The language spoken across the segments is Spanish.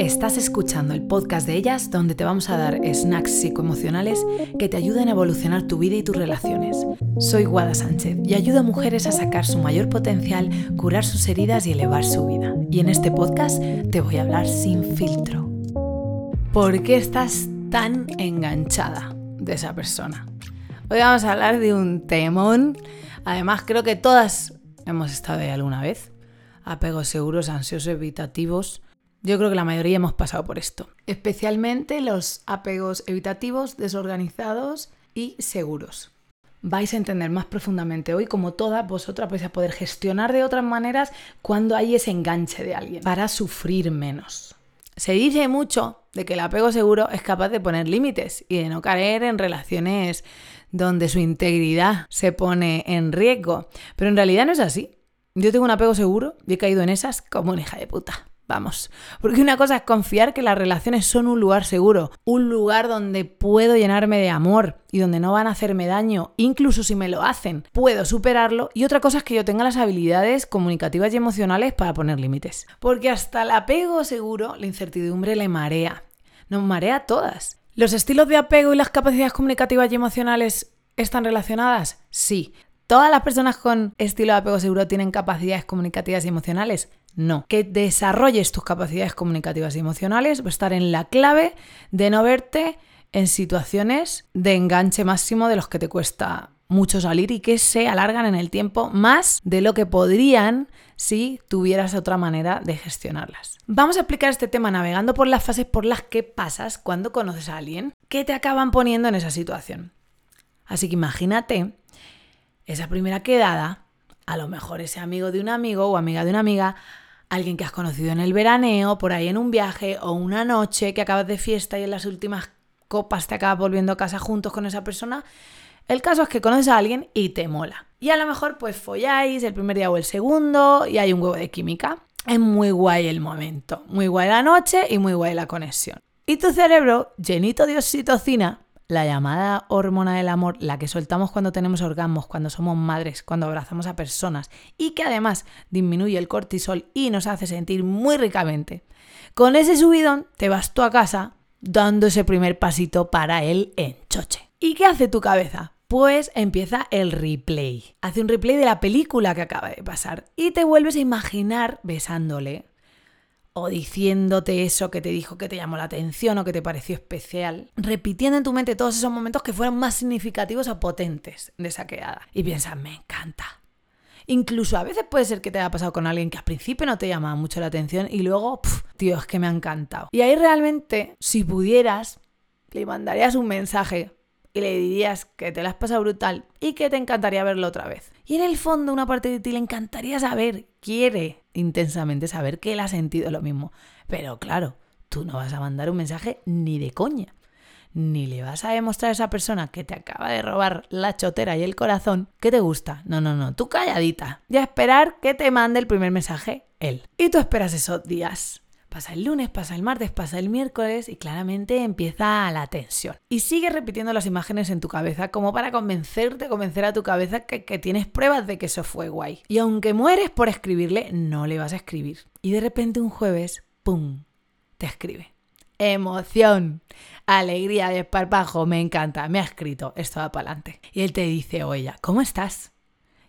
Estás escuchando el podcast de ellas donde te vamos a dar snacks psicoemocionales que te ayuden a evolucionar tu vida y tus relaciones. Soy Guada Sánchez y ayudo a mujeres a sacar su mayor potencial, curar sus heridas y elevar su vida. Y en este podcast te voy a hablar sin filtro. ¿Por qué estás tan enganchada de esa persona? Hoy vamos a hablar de un temón. Además, creo que todas hemos estado ahí alguna vez. Apegos seguros, ansiosos, evitativos yo creo que la mayoría hemos pasado por esto. Especialmente los apegos evitativos, desorganizados y seguros. Vais a entender más profundamente hoy cómo todas vosotras vais a poder gestionar de otras maneras cuando hay ese enganche de alguien para sufrir menos. Se dice mucho de que el apego seguro es capaz de poner límites y de no caer en relaciones donde su integridad se pone en riesgo, pero en realidad no es así. Yo tengo un apego seguro y he caído en esas como una hija de puta. Vamos, porque una cosa es confiar que las relaciones son un lugar seguro, un lugar donde puedo llenarme de amor y donde no van a hacerme daño, incluso si me lo hacen, puedo superarlo. Y otra cosa es que yo tenga las habilidades comunicativas y emocionales para poner límites. Porque hasta el apego seguro, la incertidumbre le marea. Nos marea a todas. ¿Los estilos de apego y las capacidades comunicativas y emocionales están relacionadas? Sí. ¿Todas las personas con estilo de apego seguro tienen capacidades comunicativas y emocionales? No. Que desarrolles tus capacidades comunicativas y emocionales va a estar en la clave de no verte en situaciones de enganche máximo de los que te cuesta mucho salir y que se alargan en el tiempo más de lo que podrían si tuvieras otra manera de gestionarlas. Vamos a explicar este tema navegando por las fases por las que pasas cuando conoces a alguien que te acaban poniendo en esa situación. Así que imagínate esa primera quedada, a lo mejor ese amigo de un amigo o amiga de una amiga alguien que has conocido en el veraneo, por ahí en un viaje o una noche que acabas de fiesta y en las últimas copas te acabas volviendo a casa juntos con esa persona. El caso es que conoces a alguien y te mola. Y a lo mejor pues folláis el primer día o el segundo y hay un huevo de química. Es muy guay el momento, muy guay la noche y muy guay la conexión. Y tu cerebro, llenito de oxitocina, la llamada hormona del amor, la que soltamos cuando tenemos orgasmos, cuando somos madres, cuando abrazamos a personas y que además disminuye el cortisol y nos hace sentir muy ricamente. Con ese subidón te vas tú a casa dando ese primer pasito para el enchoche. ¿Y qué hace tu cabeza? Pues empieza el replay. Hace un replay de la película que acaba de pasar y te vuelves a imaginar besándole, o diciéndote eso que te dijo que te llamó la atención o que te pareció especial, repitiendo en tu mente todos esos momentos que fueron más significativos o potentes de esa quedada. Y piensas, me encanta. Incluso a veces puede ser que te haya pasado con alguien que al principio no te llamaba mucho la atención y luego, tío, es que me ha encantado. Y ahí realmente, si pudieras, le mandarías un mensaje y le dirías que te la has pasado brutal y que te encantaría verlo otra vez. Y en el fondo una parte de ti le encantaría saber, quiere intensamente saber que él ha sentido lo mismo. Pero claro, tú no vas a mandar un mensaje ni de coña. Ni le vas a demostrar a esa persona que te acaba de robar la chotera y el corazón que te gusta. No, no, no, tú calladita. Y a esperar que te mande el primer mensaje él. Y tú esperas esos días Pasa el lunes, pasa el martes, pasa el miércoles y claramente empieza la tensión. Y sigue repitiendo las imágenes en tu cabeza como para convencerte, convencer a tu cabeza que, tienes pruebas de que eso fue guay. Y aunque mueres por escribirle, no le vas a escribir. Y de repente un jueves, ¡pum!, te escribe. Emoción, alegría, desparpajo, me encanta, me ha escrito, esto va para adelante. Y él te dice, oye, ¿cómo estás?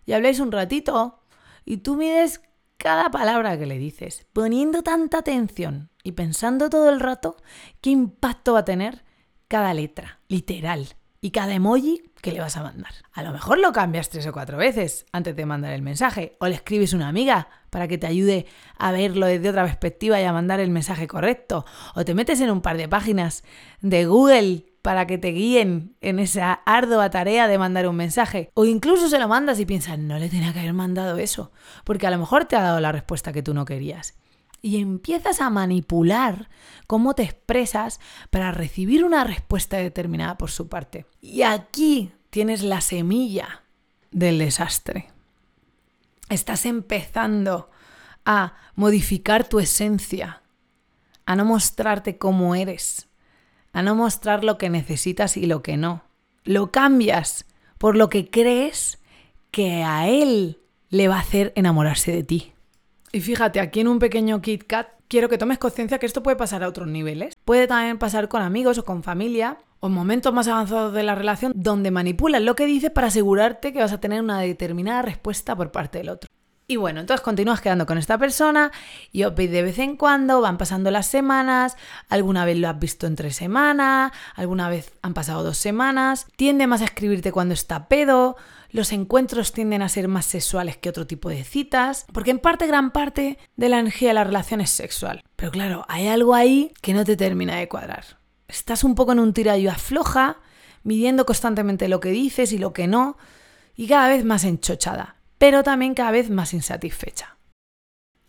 Y habláis un ratito y tú mides cada palabra que le dices, poniendo tanta atención y pensando todo el rato qué impacto va a tener cada letra, literal, y cada emoji que le vas a mandar. A lo mejor lo cambias tres o cuatro veces antes de mandar el mensaje, o le escribes a una amiga para que te ayude a verlo desde otra perspectiva y a mandar el mensaje correcto, o te metes en un par de páginas de Google para que te guíen en esa ardua tarea de mandar un mensaje. O incluso se lo mandas y piensas, no le tenía que haber mandado eso, porque a lo mejor te ha dado la respuesta que tú no querías. Y empiezas a manipular cómo te expresas para recibir una respuesta determinada por su parte. Y aquí tienes la semilla del desastre. Estás empezando a modificar tu esencia, a no mostrarte como eres, a no mostrar lo que necesitas y lo que no. Lo cambias por lo que crees que a él le va a hacer enamorarse de ti. Y fíjate, aquí en un pequeño Kit Kat quiero que tomes conciencia que esto puede pasar a otros niveles. Puede también pasar con amigos o con familia o en momentos más avanzados de la relación donde manipulas lo que dices para asegurarte que vas a tener una determinada respuesta por parte del otro. Y bueno, entonces continúas quedando con esta persona y os de vez en cuando, van pasando las semanas, alguna vez lo has visto en tres semanas, alguna vez han pasado dos semanas, tiende más a escribirte cuando está pedo, los encuentros tienden a ser más sexuales que otro tipo de citas, porque en parte, gran parte de la energía de la relación es sexual. Pero claro, hay algo ahí que no te termina de cuadrar. Estás un poco en un tirayo afloja, midiendo constantemente lo que dices y lo que no, y cada vez más enchochada pero también cada vez más insatisfecha.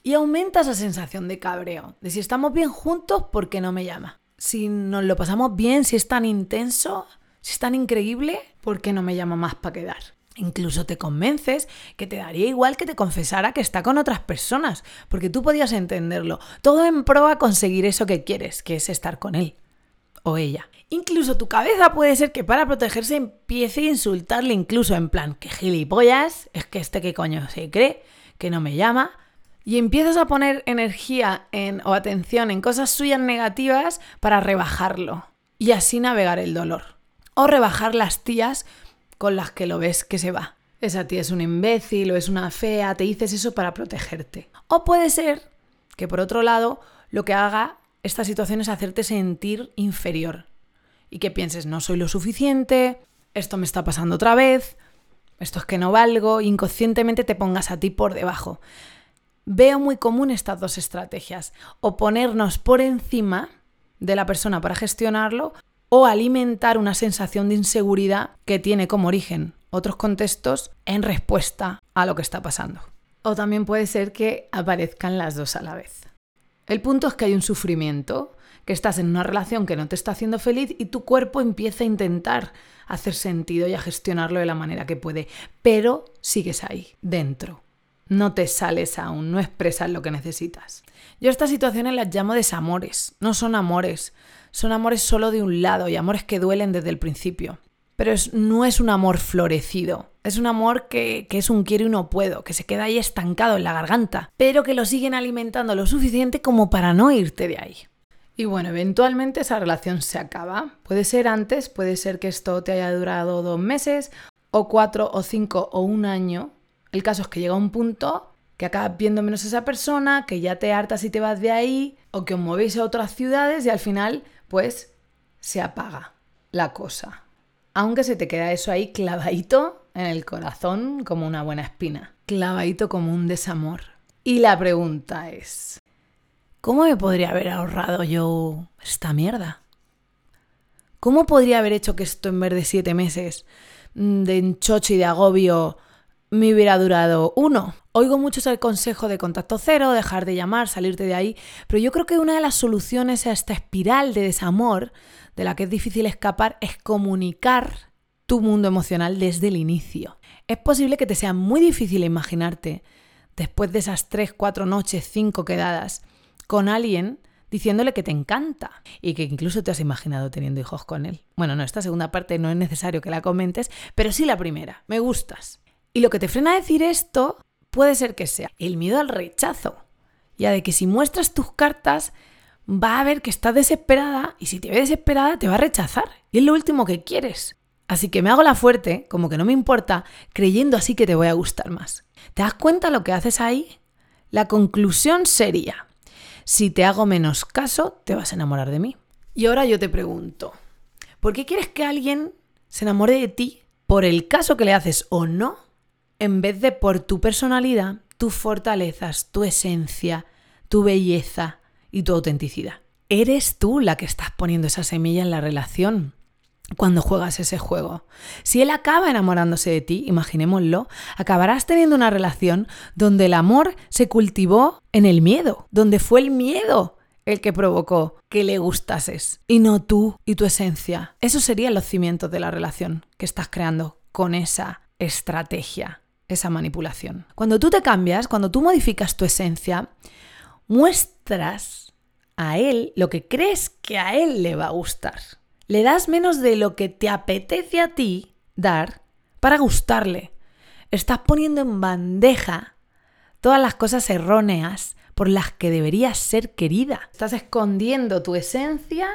Y aumenta esa sensación de cabreo, de si estamos bien juntos, ¿por qué no me llama? Si nos lo pasamos bien, si es tan intenso, si es tan increíble, ¿por qué no me llama más para quedar? Incluso te convences que te daría igual que te confesara que está con otras personas, porque tú podías entenderlo. Todo en pro a conseguir eso que quieres, que es estar con él o ella. Incluso tu cabeza puede ser que para protegerse empiece a insultarle incluso en plan, que gilipollas, es que este que coño se cree, que no me llama. Y empiezas a poner energía en, o atención en cosas suyas negativas para rebajarlo y así navegar el dolor. O rebajar las tías con las que lo ves que se va. Esa tía es un imbécil o es una fea, te dices eso para protegerte. O puede ser que por otro lado lo que haga esta situación es hacerte sentir inferior, y que pienses, no soy lo suficiente, esto me está pasando otra vez, esto es que no valgo, inconscientemente te pongas a ti por debajo. Veo muy común estas dos estrategias, o ponernos por encima de la persona para gestionarlo, o alimentar una sensación de inseguridad que tiene como origen otros contextos en respuesta a lo que está pasando. O también puede ser que aparezcan las dos a la vez. El punto es que hay un sufrimiento que estás en una relación que no te está haciendo feliz y tu cuerpo empieza a intentar hacer sentido y a gestionarlo de la manera que puede, pero sigues ahí, dentro. No te sales aún, no expresas lo que necesitas. Yo estas situaciones las llamo desamores, no son amores, son amores solo de un lado y amores que duelen desde el principio. Pero no es un amor florecido, es un amor que, es un quiero y no puedo, que se queda ahí estancado en la garganta, pero que lo siguen alimentando lo suficiente como para no irte de ahí. Y bueno, eventualmente esa relación se acaba. Puede ser antes, puede ser que esto te haya durado dos meses, o cuatro, o cinco, o un año. El caso es que llega un punto que acabas viendo menos a esa persona, que ya te hartas y te vas de ahí, o que os movéis a otras ciudades y al final, pues, se apaga la cosa. Aunque se te queda eso ahí clavadito en el corazón como una buena espina, clavadito como un desamor. Y la pregunta es, ¿Cómo me podría haber ahorrado yo esta mierda? ¿Cómo podría haber hecho que esto en vez de siete meses mm, de enchocho y de agobio me hubiera durado uno? Oigo mucho el consejo de contacto cero, dejar de llamar, salirte de ahí, pero yo creo que una de las soluciones a esta espiral de desamor de la que es difícil escapar es comunicar tu mundo emocional desde el inicio. Es posible que te sea muy difícil imaginarte, después de esas tres, cuatro noches, cinco quedadas, con alguien diciéndole que te encanta y que incluso te has imaginado teniendo hijos con él. Bueno, no, esta segunda parte no es necesario que la comentes, pero sí la primera, me gustas. Y lo que te frena a decir esto puede ser que sea el miedo al rechazo, ya de que si muestras tus cartas va a ver que estás desesperada y si te ve desesperada te va a rechazar y es lo último que quieres. Así que me hago la fuerte, como que no me importa, creyendo así que te voy a gustar más. ¿Te das cuenta lo que haces ahí? La conclusión sería, si te hago menos caso, te vas a enamorar de mí. Y ahora yo te pregunto, ¿por qué quieres que alguien se enamore de ti por el caso que le haces o no, en vez de por tu personalidad, tus fortalezas, tu esencia, tu belleza y tu autenticidad? Eres tú la que estás poniendo esa semilla en la relación cuando juegas ese juego. Si él acaba enamorándose de ti, imaginémoslo, acabarás teniendo una relación donde el amor se cultivó en el miedo, donde fue el miedo el que provocó que le gustases y no tú y tu esencia. Eso serían los cimientos de la relación que estás creando con esa estrategia, esa manipulación. Cuando tú te cambias, cuando tú modificas tu esencia, muestras a él lo que crees que a él le va a gustar le das menos de lo que te apetece a ti dar para gustarle. Estás poniendo en bandeja todas las cosas erróneas por las que deberías ser querida. Estás escondiendo tu esencia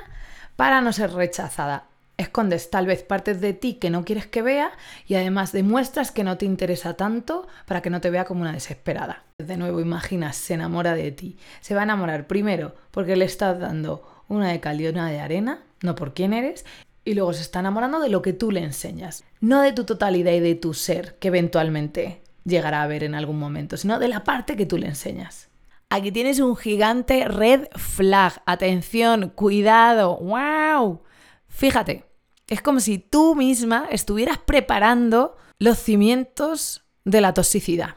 para no ser rechazada. Escondes tal vez partes de ti que no quieres que vea y además demuestras que no te interesa tanto para que no te vea como una desesperada. De nuevo, imaginas, se enamora de ti. Se va a enamorar primero porque le estás dando una de cal y una de arena, no por quién eres, y luego se está enamorando de lo que tú le enseñas, no de tu totalidad y de tu ser, que eventualmente llegará a ver en algún momento, sino de la parte que tú le enseñas. Aquí tienes un gigante red flag. Atención, cuidado, wow. Fíjate, es como si tú misma estuvieras preparando los cimientos de la toxicidad.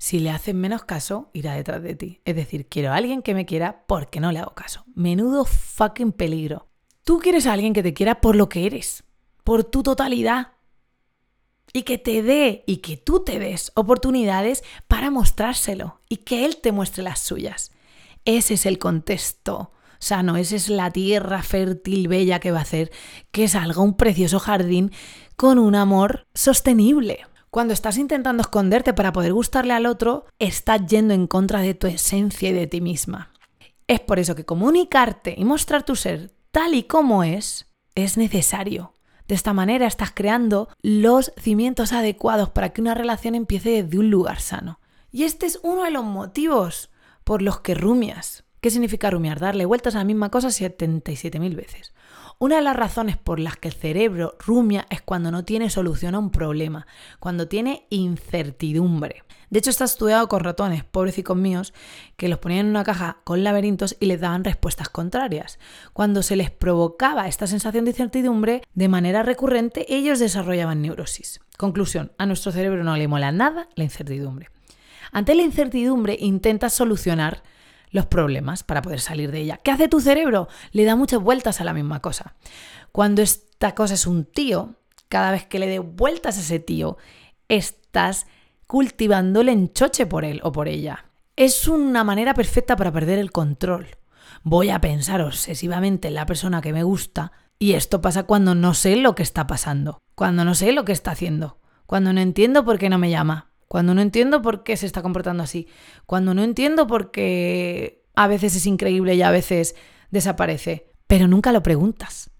Si le hacen menos caso, irá detrás de ti. Es decir, quiero a alguien que me quiera porque no le hago caso. Menudo fucking peligro. Tú quieres a alguien que te quiera por lo que eres, por tu totalidad. Y que te dé y que tú te des oportunidades para mostrárselo y que él te muestre las suyas. Ese es el contexto sano, esa es la tierra fértil, bella que va a hacer que salga un precioso jardín con un amor sostenible. Cuando estás intentando esconderte para poder gustarle al otro, estás yendo en contra de tu esencia y de ti misma. Es por eso que comunicarte y mostrar tu ser tal y como es es necesario. De esta manera estás creando los cimientos adecuados para que una relación empiece desde un lugar sano. Y este es uno de los motivos por los que rumias. ¿Qué significa rumiar? Darle vueltas a la misma cosa 77.000 veces. Una de las razones por las que el cerebro rumia es cuando no tiene solución a un problema, cuando tiene incertidumbre. De hecho, está estudiado con ratones, pobrecicos míos, que los ponían en una caja con laberintos y les daban respuestas contrarias. Cuando se les provocaba esta sensación de incertidumbre de manera recurrente, ellos desarrollaban neurosis. Conclusión, a nuestro cerebro no le mola nada la incertidumbre. Ante la incertidumbre intenta solucionar los problemas para poder salir de ella. ¿Qué hace tu cerebro? Le da muchas vueltas a la misma cosa. Cuando esta cosa es un tío, cada vez que le dé vueltas a ese tío, estás cultivando el enchoche por él o por ella. Es una manera perfecta para perder el control. Voy a pensar obsesivamente en la persona que me gusta y esto pasa cuando no sé lo que está pasando, cuando no sé lo que está haciendo, cuando no entiendo por qué no me llama, cuando no entiendo por qué se está comportando así, cuando no entiendo por qué a veces es increíble y a veces desaparece, pero nunca lo preguntas.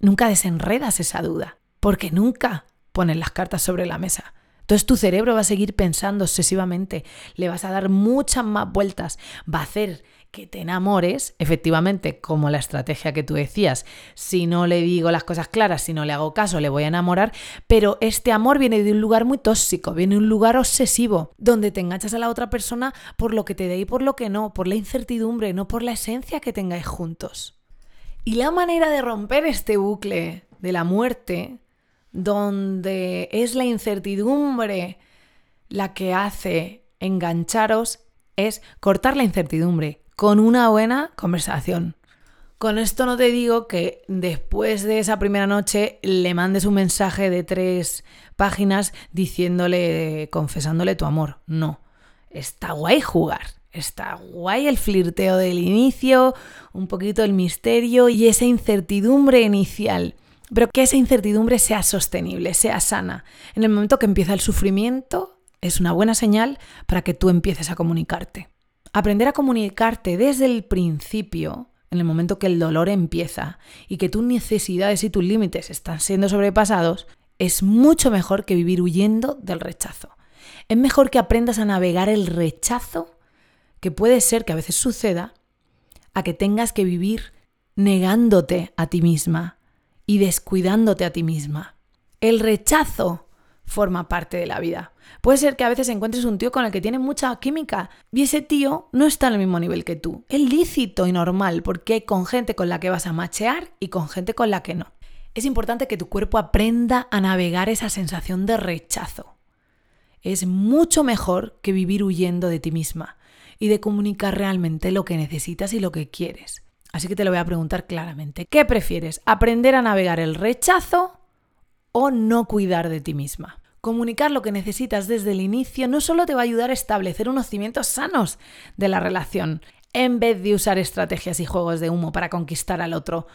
Nunca desenredas esa duda, porque nunca pones las cartas sobre la mesa. Entonces tu cerebro va a seguir pensando obsesivamente, le vas a dar muchas más vueltas, va a hacer que te enamores, efectivamente, como la estrategia que tú decías, si no le digo las cosas claras, si no le hago caso, le voy a enamorar, pero este amor viene de un lugar muy tóxico, viene de un lugar obsesivo, donde te enganchas a la otra persona por lo que te dé y por lo que no, por la incertidumbre, no por la esencia que tengáis juntos. Y la manera de romper este bucle de la muerte, donde es la incertidumbre la que hace engancharos, es cortar la incertidumbre, con una buena conversación. Con esto no te digo que después de esa primera noche le mandes un mensaje de tres páginas diciéndole, confesándole tu amor. No. Está guay jugar. Está guay el flirteo del inicio, un poquito el misterio y esa incertidumbre inicial. Pero que esa incertidumbre sea sostenible, sea sana. En el momento que empieza el sufrimiento, es una buena señal para que tú empieces a comunicarte. Aprender a comunicarte desde el principio, en el momento que el dolor empieza y que tus necesidades y tus límites están siendo sobrepasados, es mucho mejor que vivir huyendo del rechazo. Es mejor que aprendas a navegar el rechazo, que puede ser que a veces suceda, a que tengas que vivir negándote a ti misma y descuidándote a ti misma. El rechazo forma parte de la vida. Puede ser que a veces encuentres un tío con el que tienes mucha química y ese tío no está al mismo nivel que tú. Es lícito y normal porque hay con gente con la que vas a machear y con gente con la que no. Es importante que tu cuerpo aprenda a navegar esa sensación de rechazo. Es mucho mejor que vivir huyendo de ti misma y de comunicar realmente lo que necesitas y lo que quieres. Así que te lo voy a preguntar claramente. ¿Qué prefieres? ¿Aprender a navegar el rechazo o no cuidar de ti misma? Comunicar lo que necesitas desde el inicio no solo te va a ayudar a establecer unos cimientos sanos de la relación, en vez de usar estrategias y juegos de humo para conquistar al otro,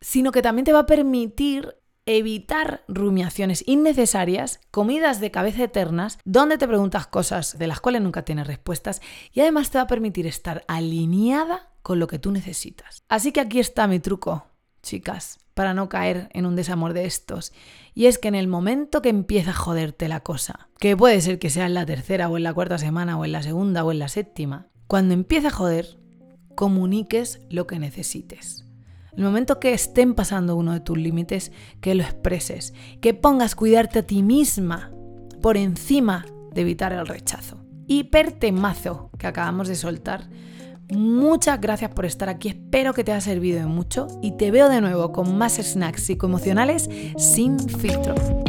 sino que también te va a permitir evitar rumiaciones innecesarias, comidas de cabeza eternas, donde te preguntas cosas de las cuales nunca tienes respuestas y además te va a permitir estar alineada con lo que tú necesitas. Así que aquí está mi truco, chicas, para no caer en un desamor de estos. Y es que en el momento que empieza a joderte la cosa, que puede ser que sea en la tercera o en la cuarta semana o en la segunda o en la séptima, cuando empieza a joder, comuniques lo que necesites. El momento que estén pasando uno de tus límites, que lo expreses, que pongas cuidarte a ti misma por encima de evitar el rechazo. Hipertemazo que acabamos de soltar. Muchas gracias por estar aquí, espero que te haya servido de mucho y te veo de nuevo con más snacks psicoemocionales sin filtro.